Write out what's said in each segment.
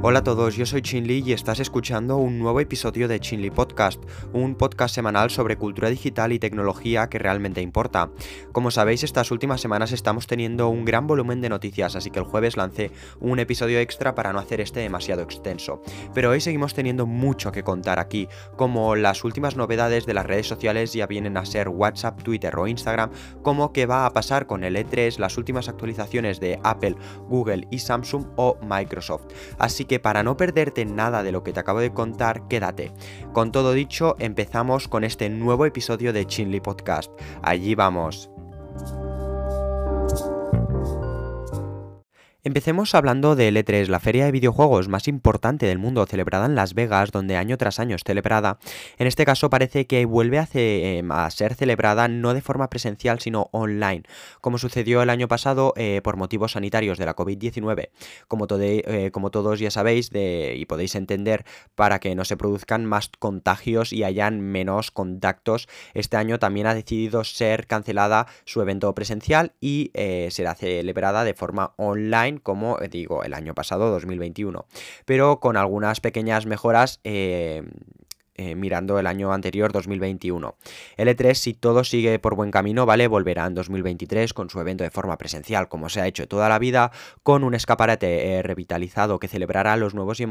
Hola a todos, yo soy Chinli y estás escuchando un nuevo episodio de Chinli Podcast, un podcast semanal sobre cultura digital y tecnología que realmente importa. Como sabéis, estas últimas semanas estamos teniendo un gran volumen de noticias, así que el jueves lancé un episodio extra para no hacer este demasiado extenso. Pero hoy seguimos teniendo mucho que contar aquí, como las últimas novedades de las redes sociales ya vienen a ser WhatsApp, Twitter o Instagram, como qué va a pasar con el E3, las últimas actualizaciones de Apple, Google y Samsung o Microsoft. Así que para no perderte nada de lo que te acabo de contar, quédate. Con todo dicho, empezamos con este nuevo episodio de Chinley Podcast. Allí vamos. Empecemos hablando de L3, la feria de videojuegos más importante del mundo, celebrada en Las Vegas, donde año tras año es celebrada. En este caso parece que vuelve a, em, ser celebrada no de forma presencial, sino online, como sucedió el año pasado eh, por motivos sanitarios de la COVID-19. Como, eh, como, todos ya sabéis y podéis entender, para que no se produzcan más contagios y hayan menos contactos, este año también ha decidido ser cancelada su evento presencial y eh, será celebrada de forma online como eh, digo el año pasado 2021 pero con algunas pequeñas mejoras eh, eh, mirando el año anterior 2021. El E3, si todo sigue por buen camino, ¿vale? Volverá en 2023 con su evento de forma presencial, como se ha hecho toda la vida, con un escaparate eh, revitalizado que celebrará los nuevos y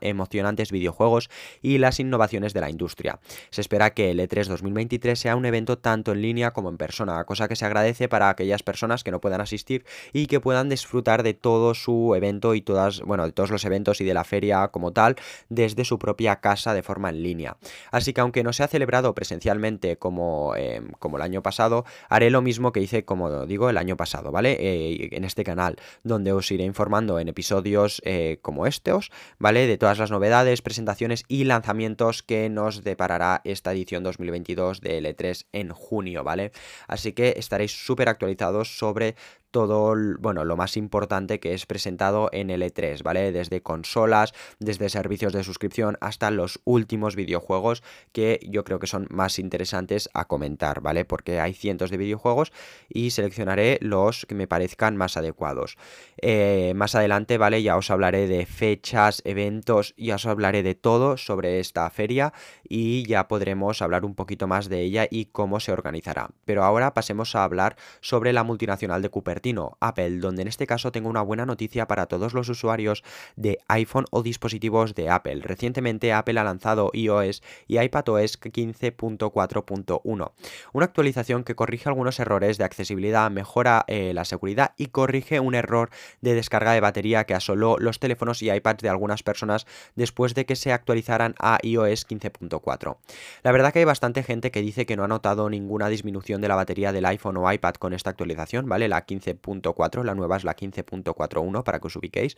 emocionantes videojuegos y las innovaciones de la industria. Se espera que el E3 2023 sea un evento tanto en línea como en persona, cosa que se agradece para aquellas personas que no puedan asistir y que puedan disfrutar de todo su evento y todas, bueno, de todos los eventos y de la feria como tal desde su propia casa de forma en línea. Así que aunque no se ha celebrado presencialmente como, em, como el año pasado, haré lo mismo que hice, como digo, el año pasado, ¿vale? Eh, en este canal, donde os iré informando en episodios eh, como estos, ¿vale? De todas las novedades, presentaciones y lanzamientos que nos deparará esta edición 2022 de L3 en junio, ¿vale? Así que estaréis súper actualizados sobre todo, bueno, lo más importante que es presentado en el E3, ¿vale? Desde consolas, desde servicios de suscripción hasta los últimos videojuegos que yo creo que son más interesantes a comentar, ¿vale? Porque hay cientos de videojuegos y seleccionaré los que me parezcan más adecuados. Eh, más adelante, ¿vale? Ya os hablaré de fechas, eventos, ya os hablaré de todo sobre esta feria y ya podremos hablar un poquito más de ella y cómo se organizará. Pero ahora pasemos a hablar sobre la multinacional de Cooper Apple, donde en este caso tengo una buena noticia para todos los usuarios de iPhone o dispositivos de Apple. Recientemente Apple ha lanzado iOS y iPadOS 15.4.1, una actualización que corrige algunos errores de accesibilidad, mejora eh, la seguridad y corrige un error de descarga de batería que asoló los teléfonos y iPads de algunas personas después de que se actualizaran a iOS 15.4. La verdad que hay bastante gente que dice que no ha notado ninguna disminución de la batería del iPhone o iPad con esta actualización, ¿vale? La 15 15.4, la nueva es la 15.41 para que os ubiquéis.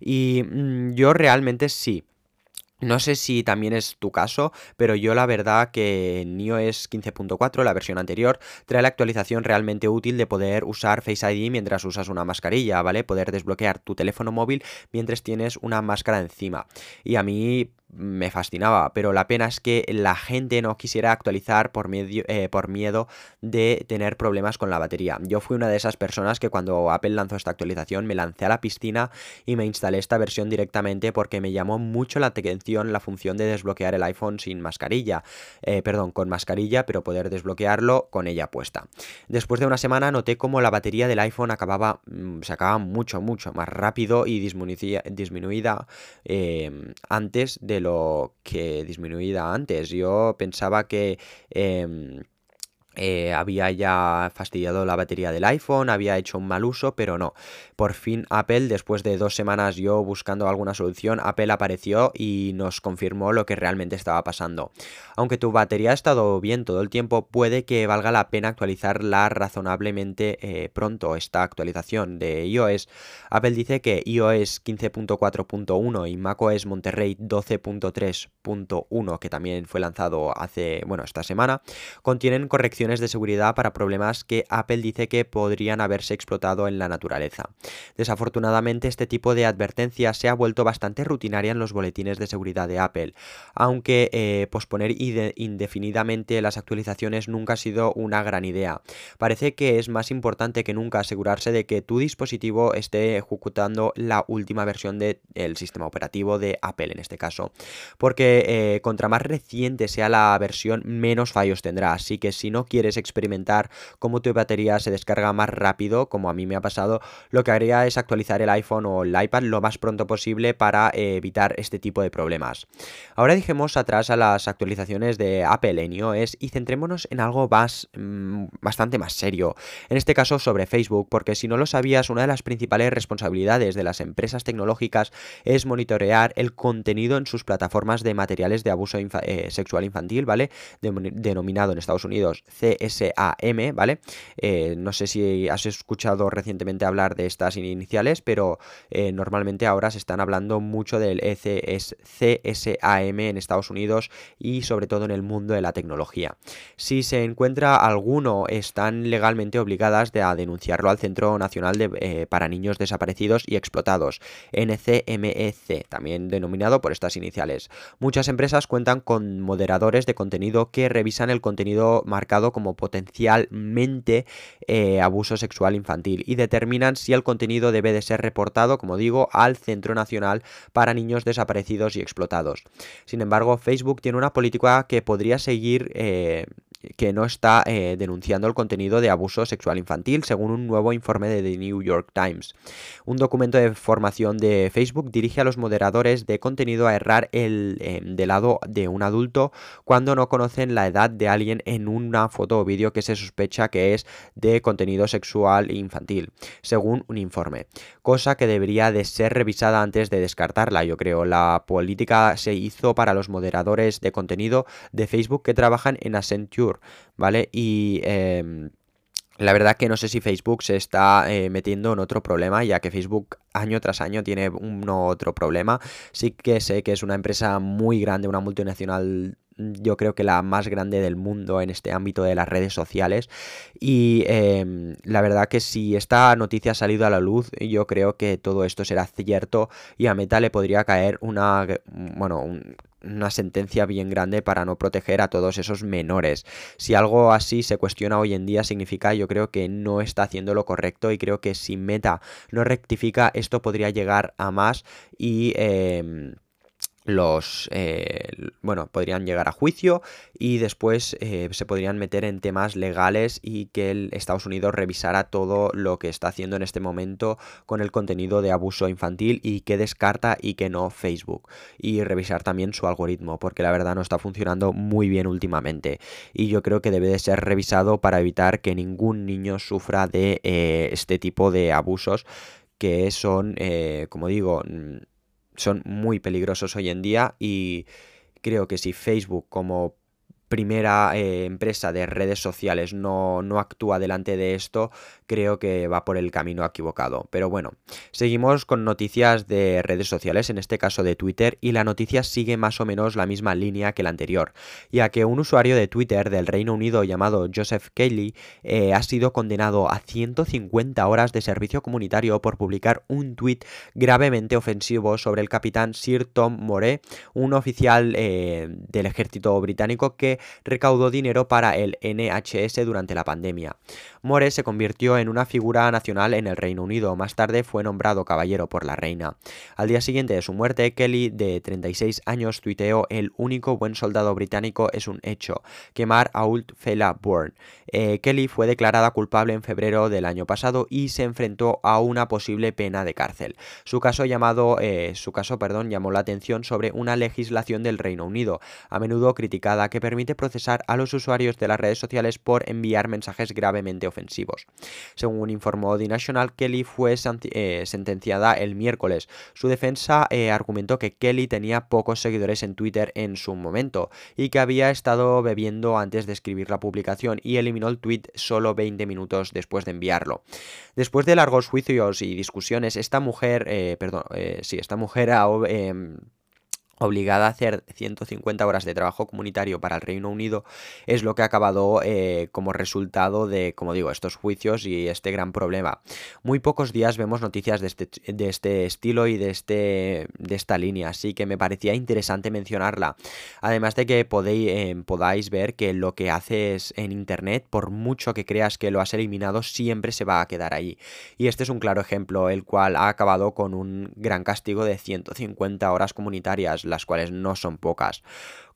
Y mm, yo realmente sí. No sé si también es tu caso, pero yo la verdad que en iOS 15.4, la versión anterior, trae la actualización realmente útil de poder usar Face ID mientras usas una mascarilla, ¿vale? Poder desbloquear tu teléfono móvil mientras tienes una máscara encima. Y a mí me fascinaba, pero la pena es que la gente no quisiera actualizar por, medio, eh, por miedo de tener problemas con la batería. Yo fui una de esas personas que cuando Apple lanzó esta actualización me lancé a la piscina y me instalé esta versión directamente porque me llamó mucho la atención la función de desbloquear el iPhone sin mascarilla, eh, perdón, con mascarilla, pero poder desbloquearlo con ella puesta. Después de una semana noté como la batería del iPhone acababa, mm, se acababa mucho, mucho más rápido y disminuida eh, antes de lo que disminuida antes. Yo pensaba que... Em, eh, había ya fastidiado la batería del iPhone, había hecho un mal uso, pero no. Por fin Apple, después de dos semanas yo buscando alguna solución, Apple apareció y nos confirmó lo que realmente estaba pasando. Aunque tu batería ha estado bien todo el tiempo, puede que valga la pena actualizarla razonablemente eh, pronto, esta actualización de iOS. Apple dice que iOS 15.4.1 y macOS Monterrey 12.3.1, que también fue lanzado hace, bueno, esta semana, contienen correcciones de seguridad para problemas que Apple dice que podrían haberse explotado en la naturaleza. Desafortunadamente, este tipo de advertencia se ha vuelto bastante rutinaria en los boletines de seguridad de Apple, aunque eh, posponer indefinidamente las actualizaciones nunca ha sido una gran idea. Parece que es más importante que nunca asegurarse de que tu dispositivo esté ejecutando la última versión del sistema operativo de Apple en este caso, porque eh, contra más reciente sea la versión, menos fallos tendrá. Así que si no quieres experimentar cómo tu batería se descarga más rápido, como a mí me ha pasado, lo que haría es actualizar el iPhone o el iPad lo más pronto posible para eh, evitar este tipo de problemas. Ahora dejemos atrás a las actualizaciones de Apple en iOS y centrémonos en algo más, mm, bastante más serio. En este caso sobre Facebook, porque si no lo sabías, una de las principales responsabilidades de las empresas tecnológicas es monitorear el contenido en sus plataformas de materiales de abuso eh, sexual infantil, ¿vale? denominado en Estados Unidos CSAM, ¿vale? Eh, no sé si has escuchado recientemente hablar de estas iniciales, pero eh, normalmente ahora se están hablando mucho del CSAM en Estados Unidos y sobre todo en el mundo de la tecnología. Si se encuentra alguno, están legalmente obligadas a denunciarlo al Centro Nacional de, para Niños Desaparecidos y Explotados, NCMEC, también denominado por estas iniciales. Muchas empresas cuentan con moderadores de contenido que revisan el contenido marcado como potencialmente eh, abuso sexual infantil y determinan si el contenido debe de ser reportado, como digo, al Centro Nacional para Niños Desaparecidos y Explotados. Sin embargo, Facebook tiene una política que podría seguir eh, que no está eh, denunciando el contenido de abuso sexual infantil, según un nuevo informe de The New York Times. Un documento de formación de Facebook dirige a los moderadores de contenido a errar el eh, de lado de un adulto cuando no conocen la edad de alguien en una foto o vídeo que se sospecha que es de contenido sexual infantil, según un informe. Cosa que debería de ser revisada antes de descartarla, yo creo. La política se hizo para los moderadores de contenido de Facebook que trabajan en Accenture ¿vale? Y... Em, la verdad que no sé si Facebook se está eh, metiendo en otro problema, ya que Facebook año tras año tiene un otro problema. Sí que sé que es una empresa muy grande, una multinacional yo creo que la más grande del mundo en este ámbito de las redes sociales. Y em, la verdad que si esta noticia ha salido a la luz, yo creo que todo esto será cierto y a Meta le podría caer una, bueno, un, una sentencia bien grande para no proteger a todos esos menores. Si algo así se cuestiona hoy en día significa yo creo que no está haciendo lo correcto y creo que si Meta no rectifica esto podría llegar a más y... Em, los eh, bueno podrían llegar a juicio y después eh, se podrían meter en temas legales y que el Estados Unidos revisara todo lo que está haciendo en este momento con el contenido de abuso infantil y que descarta y que no Facebook. Y revisar también su algoritmo porque la verdad no está funcionando muy bien últimamente. Y yo creo que debe de ser revisado para evitar que ningún niño sufra de eh, este tipo de abusos que son como digo son muy peligrosos hoy en día y creo que si Facebook como primera eh, empresa de redes sociales no, no, actúa delante de esto, creo que va por el camino equivocado. Pero bueno, seguimos con noticias de redes sociales, en este caso de Twitter, y la noticia sigue más o menos la misma línea que la anterior, ya que un usuario de Twitter del Reino Unido llamado Joseph Kelly eh, ha sido condenado a 150 horas de servicio comunitario por publicar un tweet gravemente ofensivo sobre el capitán Sir Tom Moore, un oficial eh, del ejército británico que recaudó dinero para el NHS durante la pandemia. More se convirtió en una figura nacional en el Reino Unido. Más tarde fue nombrado caballero por la reina. Al día siguiente de su muerte, Kelly, de 36 años, tuiteó: El único buen soldado británico es un hecho: quemar a Old Fela Bourne. Eh, Kelly fue declarada culpable en febrero del año pasado y se enfrentó a una posible pena de cárcel. Su caso llamado, eh, su caso, perdón, llamó la atención sobre una legislación del Reino Unido, a menudo criticada, que permite procesar a los usuarios de las redes sociales por enviar mensajes gravemente ofensivos. Según informó The National, Kelly fue eh, sentenciada el miércoles. Su defensa eh, argumentó que Kelly tenía pocos seguidores en Twitter en su momento y que había estado bebiendo antes de escribir la publicación y eliminó el tweet solo 20 minutos después de enviarlo. Después de largos juicios y discusiones, esta mujer, eh, perdón, sí, esta mujer ha em, obligada a hacer 150 horas de trabajo comunitario para el Reino Unido es lo que ha acabado eh, como resultado de, como digo, estos juicios y este gran problema. Muy pocos días vemos noticias de este, de este estilo y de, este, de esta línea, así que me parecía interesante mencionarla. Además de que podéis, eh, podáis ver que lo que haces en Internet, por mucho que creas que lo has eliminado, siempre se va a quedar ahí. Y este es un claro ejemplo, el cual ha acabado con un gran castigo de 150 horas comunitarias las cuales no son pocas.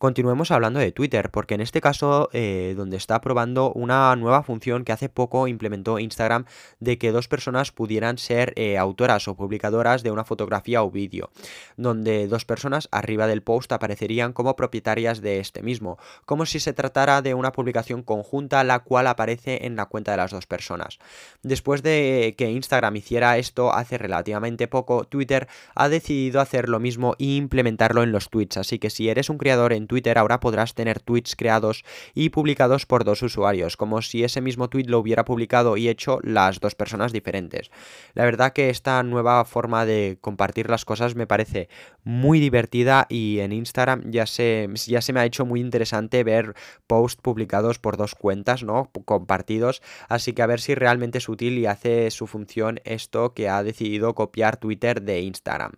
Continuemos hablando de Twitter, porque en este caso, eh, donde está probando una nueva función que hace poco implementó Instagram de que dos personas pudieran ser eh, autoras o publicadoras de una fotografía o vídeo, donde dos personas arriba del post aparecerían como propietarias de este mismo, como si se tratara de una publicación conjunta la cual aparece en la cuenta de las dos personas. Después de que Instagram hiciera esto hace relativamente poco, Twitter ha decidido hacer lo mismo e implementarlo en los tweets, así que si eres un creador en Twitter ahora podrás tener tweets creados y publicados por dos usuarios, como si ese mismo tweet lo hubiera publicado y hecho las dos personas diferentes. La verdad que esta nueva forma de compartir las cosas me parece muy divertida y en Instagram ya se, ya se me ha hecho muy interesante ver posts publicados por dos cuentas, ¿no? Compartidos, así que a ver si realmente es útil y hace su función esto que ha decidido copiar Twitter de Instagram.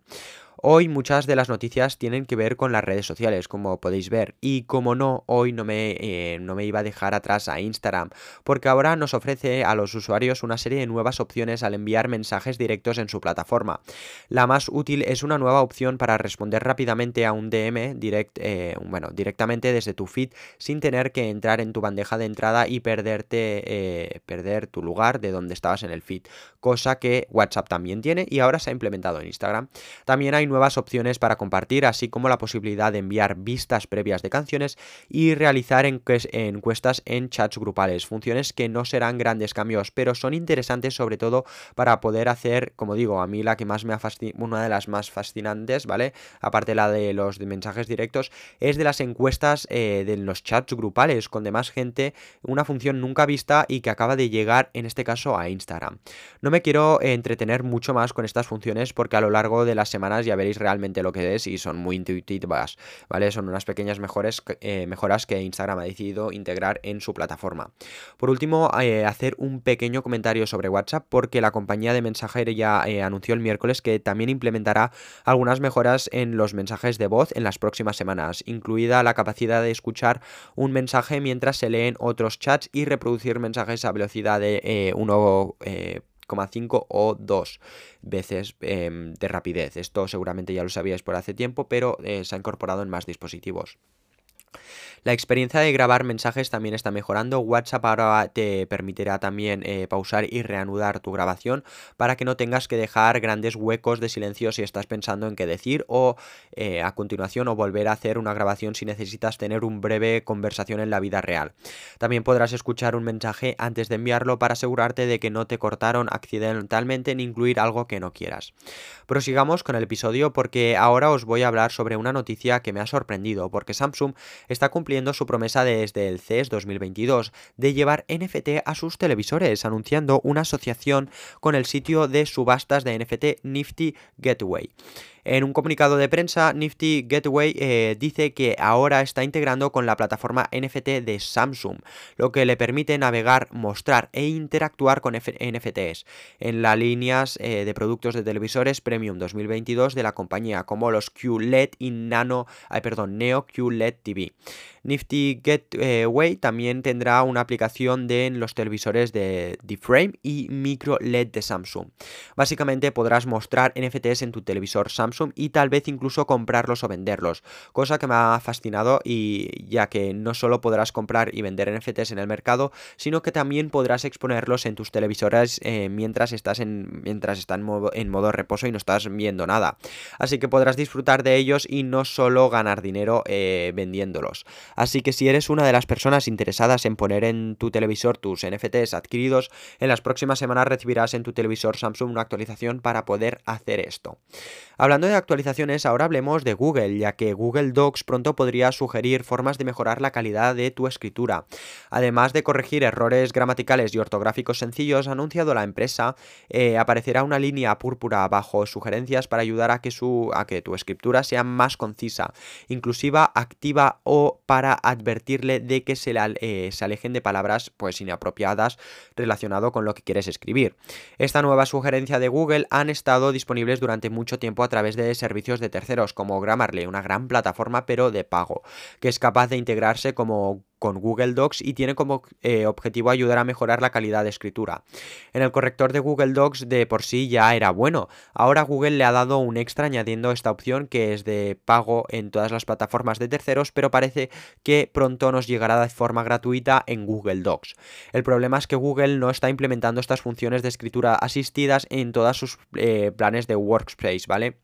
Hoy muchas de las noticias tienen que ver con las redes sociales, como podéis ver, y como no, hoy no me, eh, no me iba a dejar atrás a Instagram, porque ahora nos ofrece a los usuarios una serie de nuevas opciones al enviar mensajes directos en su plataforma. La más útil es una nueva opción para responder rápidamente a un DM direct, eh, bueno, directamente desde tu feed sin tener que entrar en tu bandeja de entrada y perderte, eh, perder tu lugar de donde estabas en el feed, cosa que WhatsApp también tiene y ahora se ha implementado en Instagram. También hay nuevas opciones para compartir, así como la posibilidad de enviar vistas previas de canciones y realizar encuestas en chats grupales, funciones que no serán grandes cambios, pero son interesantes sobre todo para poder hacer, como digo, a mí la que más me ha fascinado, una de las más fascinantes, ¿vale? Aparte la de los mensajes directos, es de las encuestas eh, de los chats grupales con demás gente, una función nunca vista y que acaba de llegar en este caso a Instagram. No me quiero entretener mucho más con estas funciones porque a lo largo de las semanas ya veréis realmente lo que es y son muy intuitivas, ¿vale? Son unas pequeñas mejores, eh, mejoras que Instagram ha decidido integrar en su plataforma. Por último, eh, hacer un pequeño comentario sobre WhatsApp porque la compañía de mensajería eh, anunció el miércoles que también implementará algunas mejoras en los mensajes de voz en las próximas semanas, incluida la capacidad de escuchar un mensaje mientras se leen otros chats y reproducir mensajes a velocidad de 1 5 o 2 veces em, de rapidez. Esto seguramente ya lo sabíais por hace tiempo, pero eh, se ha incorporado en más dispositivos. La experiencia de grabar mensajes también está mejorando. WhatsApp ahora te permitirá también eh, pausar y reanudar tu grabación para que no tengas que dejar grandes huecos de silencio si estás pensando en qué decir o eh, a continuación o volver a hacer una grabación si necesitas tener un breve conversación en la vida real. También podrás escuchar un mensaje antes de enviarlo para asegurarte de que no te cortaron accidentalmente ni incluir algo que no quieras. Prosigamos con el episodio porque ahora os voy a hablar sobre una noticia que me ha sorprendido porque Samsung está cumpliendo su promesa desde el CES 2022 de llevar NFT a sus televisores, anunciando una asociación con el sitio de subastas de NFT Nifty Gateway. En un comunicado de prensa, Nifty Gateway eh, dice que ahora está integrando con la plataforma NFT de Samsung, lo que le permite navegar, mostrar e interactuar con NFTs en las líneas eh, de productos de televisores Premium 2022 de la compañía, como los QLED y Nano, perdón, Neo QLED TV. Nifty Gateway también tendrá una aplicación de los televisores de D-Frame y Micro LED de Samsung. Básicamente podrás mostrar NFTs en tu televisor Samsung y tal vez incluso comprarlos o venderlos, cosa que me ha fascinado y ya que no solo podrás comprar y vender NFTs en el mercado, sino que también podrás exponerlos en tus televisores eh, mientras estás en mientras están en modo, en modo reposo y no estás viendo nada. Así que podrás disfrutar de ellos y no solo ganar dinero eh, vendiéndolos. Así que si eres una de las personas interesadas en poner en tu televisor tus NFTs adquiridos, en las próximas semanas recibirás en tu televisor Samsung una actualización para poder hacer esto. Hablando de actualizaciones, ahora hablemos de Google, ya que Google Docs pronto podría sugerir formas de mejorar la calidad de tu escritura. Además de corregir errores gramaticales y ortográficos sencillos, ha anunciado la empresa, eh, aparecerá una línea púrpura bajo sugerencias para ayudar a que, su, a que tu escritura sea más concisa, inclusiva, activa o para advertirle de que se, eh, se alejen de palabras pues inapropiadas relacionado con lo que quieres escribir. Esta nueva sugerencia de Google han estado disponibles durante mucho tiempo a través de servicios de terceros como Grammarly, una gran plataforma pero de pago, que es capaz de integrarse como con Google Docs y tiene como eh, objetivo ayudar a mejorar la calidad de escritura. En el corrector de Google Docs de por sí ya era bueno, ahora Google le ha dado un extra añadiendo esta opción que es de pago en todas las plataformas de terceros, pero parece que pronto nos llegará de forma gratuita en Google Docs. El problema es que Google no está implementando estas funciones de escritura asistidas en todas sus eh, planes de Workspace, ¿vale?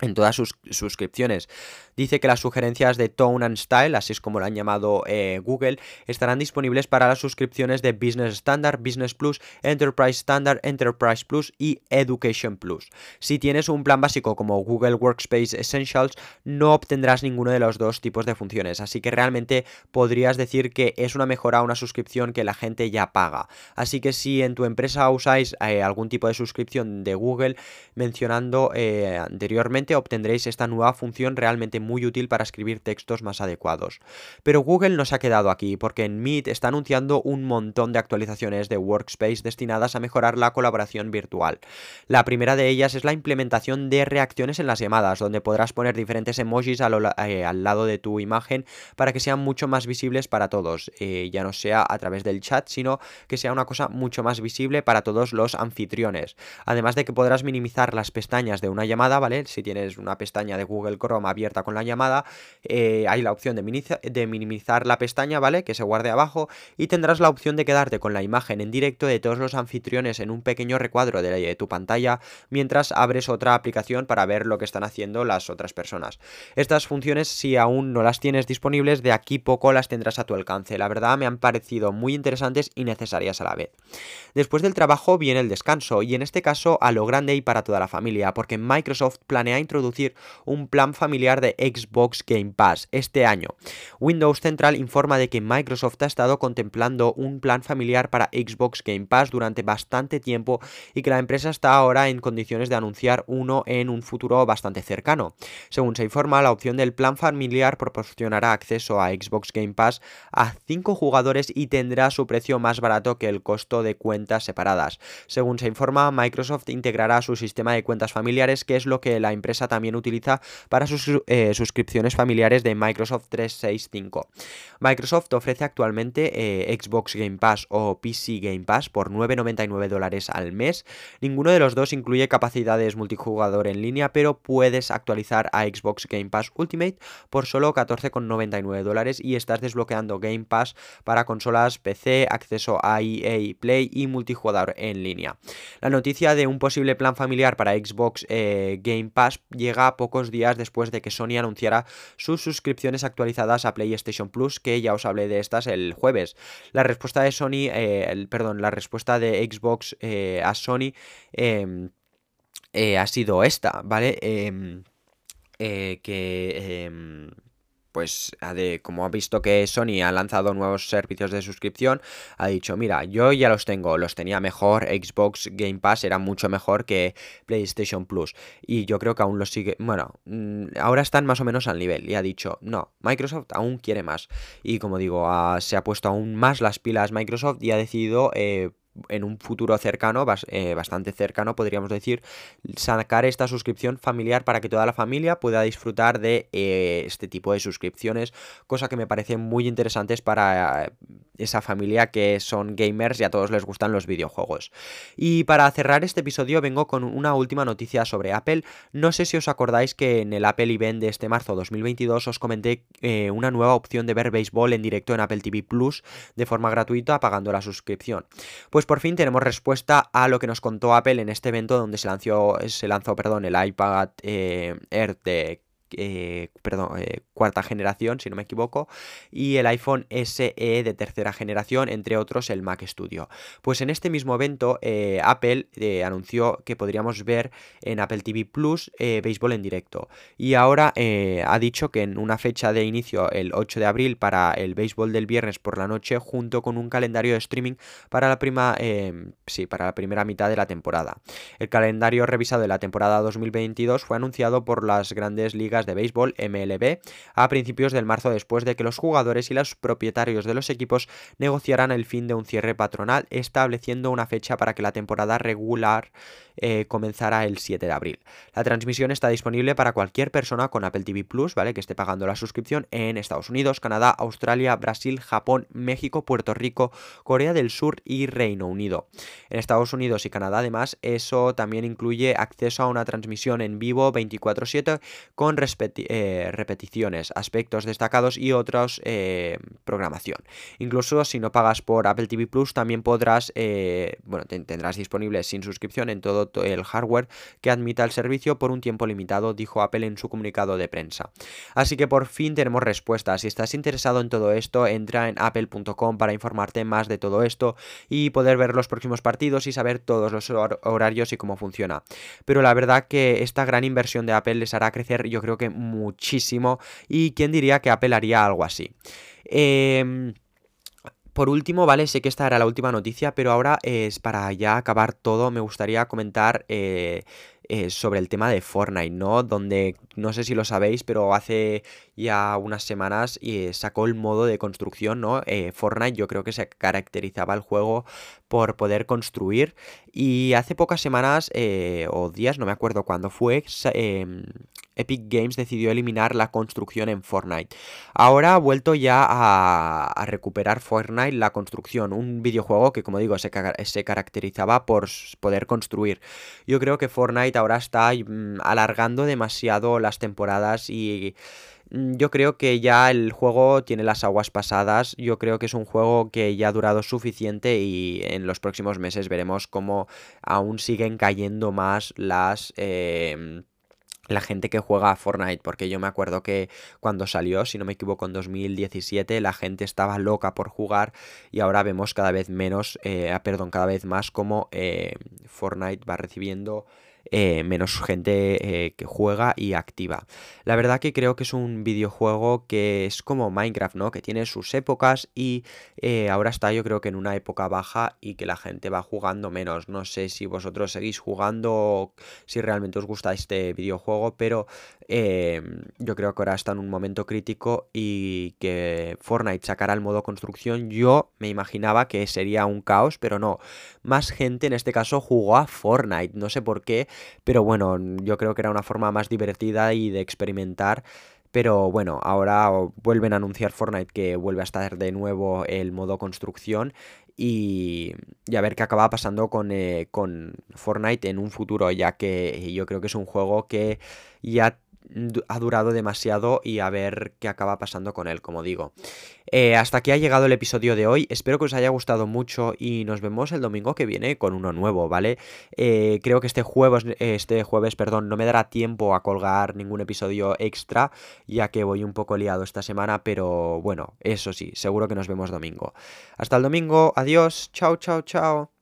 En todas sus suscripciones. Dice que las sugerencias de Tone and Style, así es como lo han llamado eh, Google, estarán disponibles para las suscripciones de Business Standard, Business Plus, Enterprise Standard, Enterprise Plus y Education Plus. Si tienes un plan básico como Google Workspace Essentials, no obtendrás ninguno de los dos tipos de funciones, así que realmente podrías decir que es una mejora a una suscripción que la gente ya paga. Así que si en tu empresa usáis eh, algún tipo de suscripción de Google mencionando eh, anteriormente, obtendréis esta nueva función realmente muy útil para escribir textos más adecuados. Pero Google no se ha quedado aquí, porque en Meet está anunciando un montón de actualizaciones de Workspace destinadas a mejorar la colaboración virtual. La primera de ellas es la implementación de reacciones en las llamadas, donde podrás poner diferentes emojis eh, al lado de tu imagen para que sean mucho más visibles para todos, eh, ya no sea a través del chat, sino que sea una cosa mucho más visible para todos los anfitriones. Además de que podrás minimizar las pestañas de una llamada, ¿vale? Si tienes una pestaña de Google Chrome abierta con la llamada, eh, hay la opción de, minimizar la pestaña, ¿vale? Que se guarde abajo y tendrás la opción de quedarte con la imagen en directo de todos los anfitriones en un pequeño recuadro de, tu pantalla mientras abres otra aplicación para ver lo que están haciendo las otras personas. Estas funciones, si aún no las tienes disponibles, de aquí poco las tendrás a tu alcance. La verdad me han parecido muy interesantes y necesarias a la vez. Después del trabajo viene el descanso y en este caso a lo grande y para toda la familia, porque Microsoft planea introducir un plan familiar de Xbox Game Pass este año. Windows Central informa de que Microsoft ha estado contemplando un plan familiar para Xbox Game Pass durante bastante tiempo y que la empresa está ahora en condiciones de anunciar uno en un futuro bastante cercano. Según se informa, la opción del plan familiar proporcionará acceso a Xbox Game Pass a 5 jugadores y tendrá su precio más barato que el costo de cuentas separadas. Según se informa, Microsoft integrará su sistema de cuentas familiares, que es lo que la empresa también utiliza para sus eh, suscripciones familiares de Microsoft 365. Microsoft ofrece actualmente eh, Xbox Game Pass o PC Game Pass por 9,99 dólares al mes. Ninguno de los dos incluye capacidades multijugador en línea, pero puedes actualizar a Xbox Game Pass Ultimate por solo 14,99 dólares y estás desbloqueando Game Pass para consolas PC, acceso a EA Play y multijugador en línea. La noticia de un posible plan familiar para Xbox eh, Game Pass llega pocos días después de que Sony anunciara sus suscripciones actualizadas a PlayStation Plus, que ya os hablé de estas el jueves. La respuesta de Sony, eh, perdón, la respuesta de Xbox eh, a Sony em, eh, ha sido esta, ¿vale? Em, que pues como ha visto que Sony ha lanzado nuevos servicios de suscripción, ha dicho, mira, yo ya los tengo, los tenía mejor, Xbox Game Pass era mucho mejor que PlayStation Plus. Y yo creo que aún los sigue, bueno, mm, ahora están más o menos al nivel. Y ha dicho, no, Microsoft aún quiere más. Y como digo, se ha puesto aún más las pilas Microsoft y ha decidido... Eh, en un futuro cercano, eh, bastante cercano podríamos decir, sacar esta suscripción familiar para que toda la familia pueda disfrutar de eh, este tipo de suscripciones, cosa que me parece muy interesantes para esa familia que son gamers y a todos les gustan los videojuegos. Y para cerrar este episodio vengo con una última noticia sobre Apple. No sé si os acordáis que en el Apple Event de este marzo 2022 os comenté eh, una nueva opción de ver béisbol en directo en Apple TV Plus de forma gratuita pagando la suscripción. Pues por fin tenemos respuesta a lo que nos contó Apple en este evento donde se lanzó, se lanzó perdón, el iPad eh, Air de eh, perdón, eh, cuarta generación, si no me equivoco, y el iPhone SE de tercera generación, entre otros el Mac Studio. Pues en este mismo evento, Apple anunció que podríamos ver en Apple TV Plus béisbol en directo. Y ahora ha dicho que en una fecha de inicio, el 8 de abril, para el béisbol del viernes por la noche, junto con un calendario de streaming para la, prima, sí, para la primera mitad de la temporada. El calendario revisado de la temporada 2022 fue anunciado por las grandes ligas de béisbol MLB a principios del marzo después de que los jugadores y los propietarios de los equipos negociaran el fin de un cierre patronal estableciendo una fecha para que la temporada regular eh, comenzara el 7 de abril. La transmisión está disponible para cualquier persona con Apple TV Plus, ¿vale? Que esté pagando la suscripción en Estados Unidos, Canadá, Australia, Brasil, Japón, México, Puerto Rico, Corea del Sur y Reino Unido. En Estados Unidos y Canadá, además, eso también incluye acceso a una transmisión en vivo 24/7 con eh, repeticiones, aspectos destacados y otros eh, programación. Incluso si no pagas por Apple TV Plus, también podrás, bueno, tendrás disponible sin suscripción en todo el hardware que admita el servicio por un tiempo limitado, dijo Apple en su comunicado de prensa. Así que por fin tenemos respuestas. Si estás interesado en todo esto, entra en apple.com para informarte más de todo esto y poder ver los próximos partidos y saber todos los horarios y cómo funciona. Pero la verdad que esta gran inversión de Apple les hará crecer yo creo que muchísimo y quién diría que Apple haría algo así. Eh, por último, vale, sé que esta era la última noticia, pero ahora es para ya acabar todo, me gustaría comentar eh, eh, sobre el tema de Fortnite, ¿no? Donde, no sé si lo sabéis, pero hace ya unas semanas eh, sacó el modo de construcción, ¿no? Fortnite yo creo que se caracterizaba el juego por poder construir y hace pocas semanas o días, no me acuerdo cuándo fue, em, Epic Games decidió eliminar la construcción en Fortnite. Ahora ha vuelto ya a, recuperar Fortnite la construcción, un videojuego que como digo se, caracterizaba por poder construir. Yo creo que Fortnite ahora está mm, alargando demasiado las temporadas y mm, yo creo que ya el juego tiene las aguas pasadas, yo creo que es un juego que ya ha durado suficiente y en los próximos meses veremos cómo aún siguen cayendo más las... Eh, la gente que juega a Fortnite, porque yo me acuerdo que cuando salió, si no me equivoco, en 2017, la gente estaba loca por jugar y ahora vemos cada vez menos, eh, ah, perdón, cada vez más como eh, Fortnite va recibiendo eh, menos gente eh, que juega y activa. La verdad que creo que es un videojuego que es como Minecraft, ¿no? Que tiene sus épocas y eh, ahora está yo creo que en una época baja y que la gente va jugando menos. No sé si vosotros seguís jugando si realmente os gusta este videojuego, pero yo creo que ahora está en un momento crítico y que Fortnite sacará el modo construcción. Yo me imaginaba que sería un caos, pero no. Más gente en este caso jugó a Fortnite, no sé por qué pero bueno, yo creo que era una forma más divertida y de experimentar. Pero bueno, ahora vuelven a anunciar Fortnite que vuelve a estar de nuevo el modo construcción y, a ver qué acaba pasando con, eh, con Fortnite en un futuro, ya que yo creo que es un juego que ya ha durado demasiado y a ver qué acaba pasando con él, como digo. Eh, hasta aquí ha llegado el episodio de hoy, espero que os haya gustado mucho y nos vemos el domingo que viene con uno nuevo, ¿vale? Eh, creo que este jueves, este jueves, perdón, no me dará tiempo a colgar ningún episodio extra, ya que voy un poco liado esta semana, pero bueno, eso sí, seguro que nos vemos domingo. Hasta el domingo, adiós, chao, chao, chao.